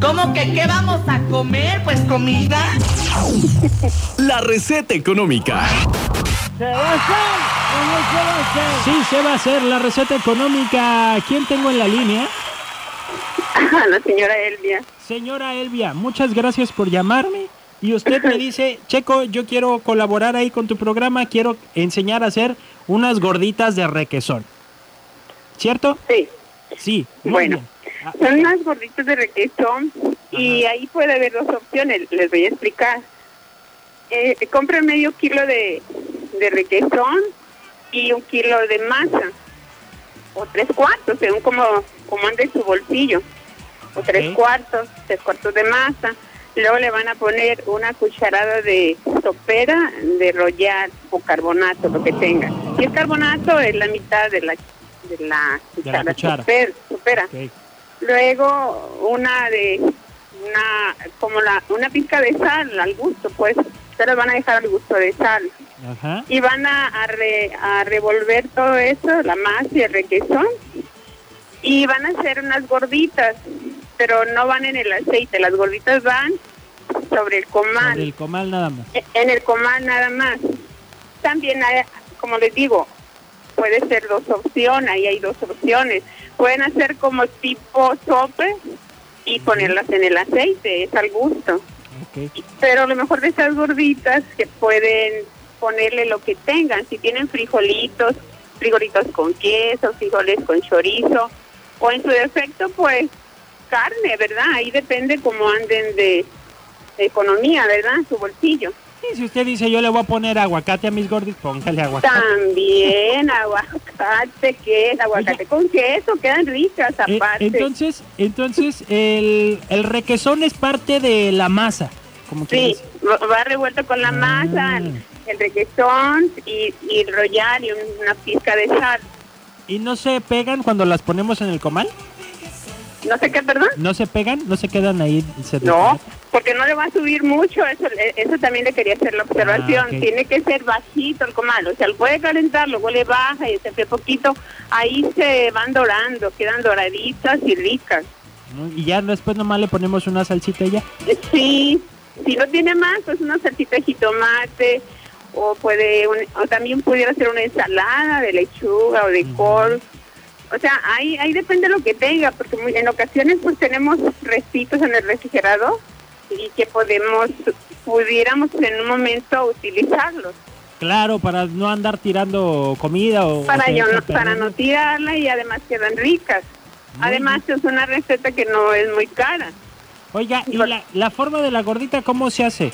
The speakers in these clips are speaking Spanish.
¿Cómo que qué vamos a comer? Pues comida. La receta económica. ¿Se va a hacer o no se va a hacer? Sí, se va a hacer la receta económica. ¿Quién tengo en la línea? La señora Elvia. Señora Elvia, muchas gracias por llamarme. Y usted me dice, Checo, yo quiero colaborar ahí con tu programa, quiero enseñar a hacer unas gorditas de requesón. ¿Cierto? Sí. Sí. muy Bueno, bien. Son unas gorditas de requesón y ahí puede haber dos opciones, les voy a explicar. Eh, compre medio kilo de, de requesón y un kilo de masa, o tres cuartos, según como, como ande su bolsillo, o tres cuartos, tres cuartos de masa. Luego le van a poner una cucharada de sopera, de royal o carbonato, lo que tenga. Si es carbonato, es la mitad de la, de la cuchara, cuchara. soper- sopera. ok. Luego una de una como la una pizca de sal al gusto, pues ustedes van a dejar al gusto de sal Ajá. y van a, a, re- a revolver todo eso, la masa y el requesón y van a hacer unas gorditas, pero no van en el aceite, las gorditas van sobre el comal. Sobre el comal nada más. E- En el comal nada más. También hay, como les digo, puede ser dos opciones, ahí hay dos opciones. Pueden hacer como tipo sope y ponerlas en el aceite, es al gusto. Pero lo mejor de esas gorditas que pueden ponerle lo que tengan, si tienen frijolitos, frijolitos con queso, frijoles con chorizo, o en su defecto pues carne, ¿verdad? Ahí depende cómo anden de, de economía, ¿verdad? Su bolsillo. Y si usted dice yo le voy a poner aguacate a mis gorditas, póngale aguacate. También aguacate, queso, aguacate Oiga. con queso, quedan ricas Eh, aparte. entonces, entonces el, el requesón es parte de la masa. Como que sí, dice. va revuelto con la Ah. masa, el, el requesón y, y el royal y una pizca de sal. ¿Y no se pegan cuando las ponemos en el comal? No sé qué, perdón. ¿No se pegan? ¿No se quedan ahí? se No? Porque no le va a subir mucho, eso eso también le quería hacer la observación. Ah. Tiene que ser bajito el comal, o sea, lo puede calentar, luego le baja y se hace poquito, ahí se van dorando, quedan doraditas y ricas. Y ya después nomás le ponemos una salsita ya. Sí, si no tiene más, pues una salsita de jitomate o puede un- o también pudiera ser una ensalada de lechuga o de col. O sea, ahí ahí depende de lo que tenga, porque en ocasiones pues tenemos restitos en el refrigerador y que podemos pudiéramos en un momento utilizarlos Claro, para no andar tirando comida o... para o yo no, para no tirarla y además quedan ricas. Muy Además es una receta que no es muy cara. Oiga, ¿y la, la forma de la gordita cómo se hace?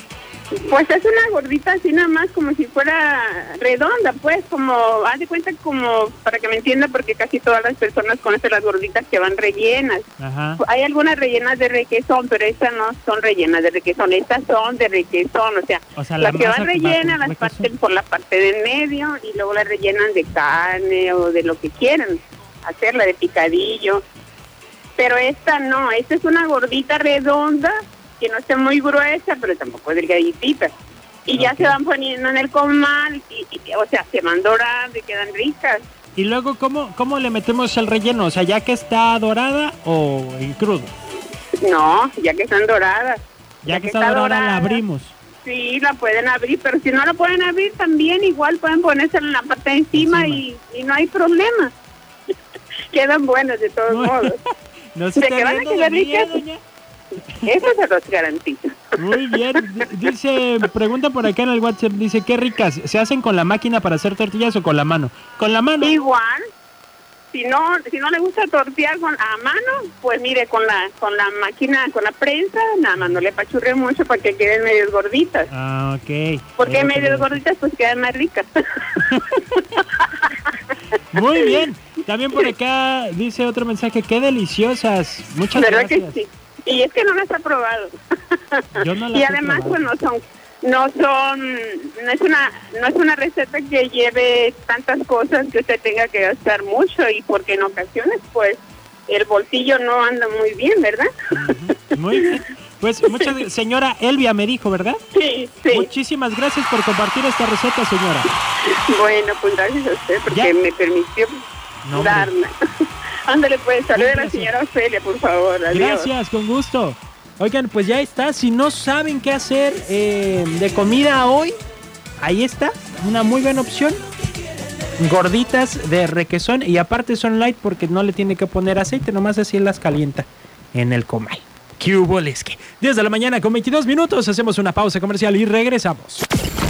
Pues es una gordita así nada más como si fuera redonda, pues como, haz de cuenta como, para que me entienda, porque casi todas las personas conocen las gorditas que van rellenas. Ajá. Hay algunas rellenas de requesón, pero estas no son rellenas de requesón, estas son de requesón, o sea, O sea, la las que van rellenas las parten por la parte del medio y luego las rellenan de carne o de lo que quieran, hacerla de picadillo. Pero esta no, esta es una gordita redonda que no esté muy gruesa, pero tampoco delgaditita. Y ya se van poniendo en el comal, y, y- o sea, se van dorando y quedan ricas. Y luego, ¿cómo, ¿cómo le metemos el relleno? O sea, ya que está dorada o en crudo. No, ya que están doradas. Ya, que, está, dorada, la abrimos. Sí, la pueden abrir, pero si no la pueden abrir también igual pueden ponérsela en la parte de encima, Encima. Y, y no hay problema. Quedan buenas de todos modos. ¿No se ¿De está qué van a quedar mí, ricas? Eso se los garantizo. Muy bien. Dice, pregunta por acá en el WhatsApp, dice, qué ricas. ¿Se hacen con la máquina para hacer tortillas o con la mano? Con la mano. Igual, si no si no le gusta tortear con a mano, pues mire, con la con la máquina, con la prensa, nada más no le pachurre mucho para que queden medio gorditas. Ah, ok. Porque Era lo que medio le- gorditas pues quedan más ricas. Muy bien. También por acá dice otro mensaje, qué deliciosas. Muchas ¿Verdad gracias. que sí? Y es que no las ha probado. Yo no las y además pues no son no son no es una no es una receta que lleve tantas cosas que usted tenga que gastar mucho y porque en ocasiones pues el bolsillo no anda muy bien, ¿verdad? Muy bien. Pues muchas señora Elvia me dijo, ¿verdad? Sí, sí. Muchísimas gracias por compartir esta receta, señora. Bueno, pues gracias a usted porque Ya. me permitió No, darla. Ándale pues, salude a la señora Ofelia, por favor. Adiós. Gracias, con gusto. Oigan, pues ya está. Si no saben qué hacer eh, de comida hoy, ahí está. Una muy buena opción. Gorditas de requesón y aparte son light porque no le tiene que poner aceite, nomás así las calienta en el comal. ¿Qué hubo, Lesque? 10 de la mañana con 22 minutos, hacemos una pausa comercial y regresamos.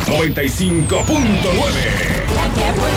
95.9.